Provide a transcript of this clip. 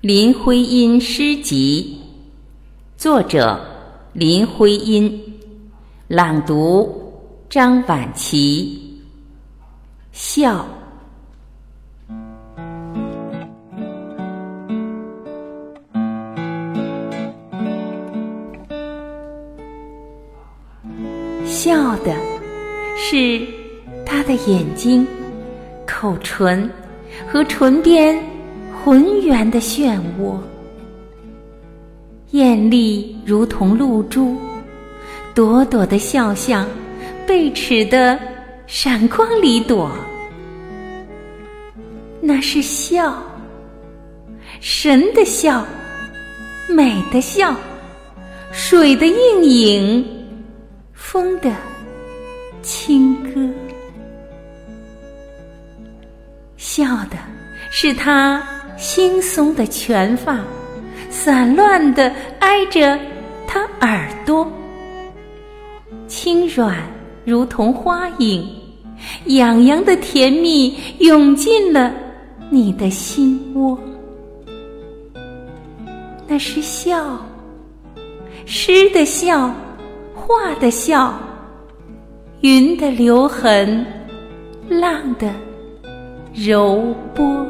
林徽因诗集，作者林徽因，朗读张晚琪。笑，笑的是他的眼睛、口唇和唇边。浑圆的漩涡，艳丽如同露珠，朵朵的笑像贝齿的闪光里躲。那是笑，神的笑，美的笑，水的映影，风的轻歌，笑的是他。惺忪的卷发，散乱的挨着他耳朵，轻软如同花影，痒痒的甜蜜涌进了你的心窝。那是笑，诗的笑，画的笑，云的留痕，浪的柔波。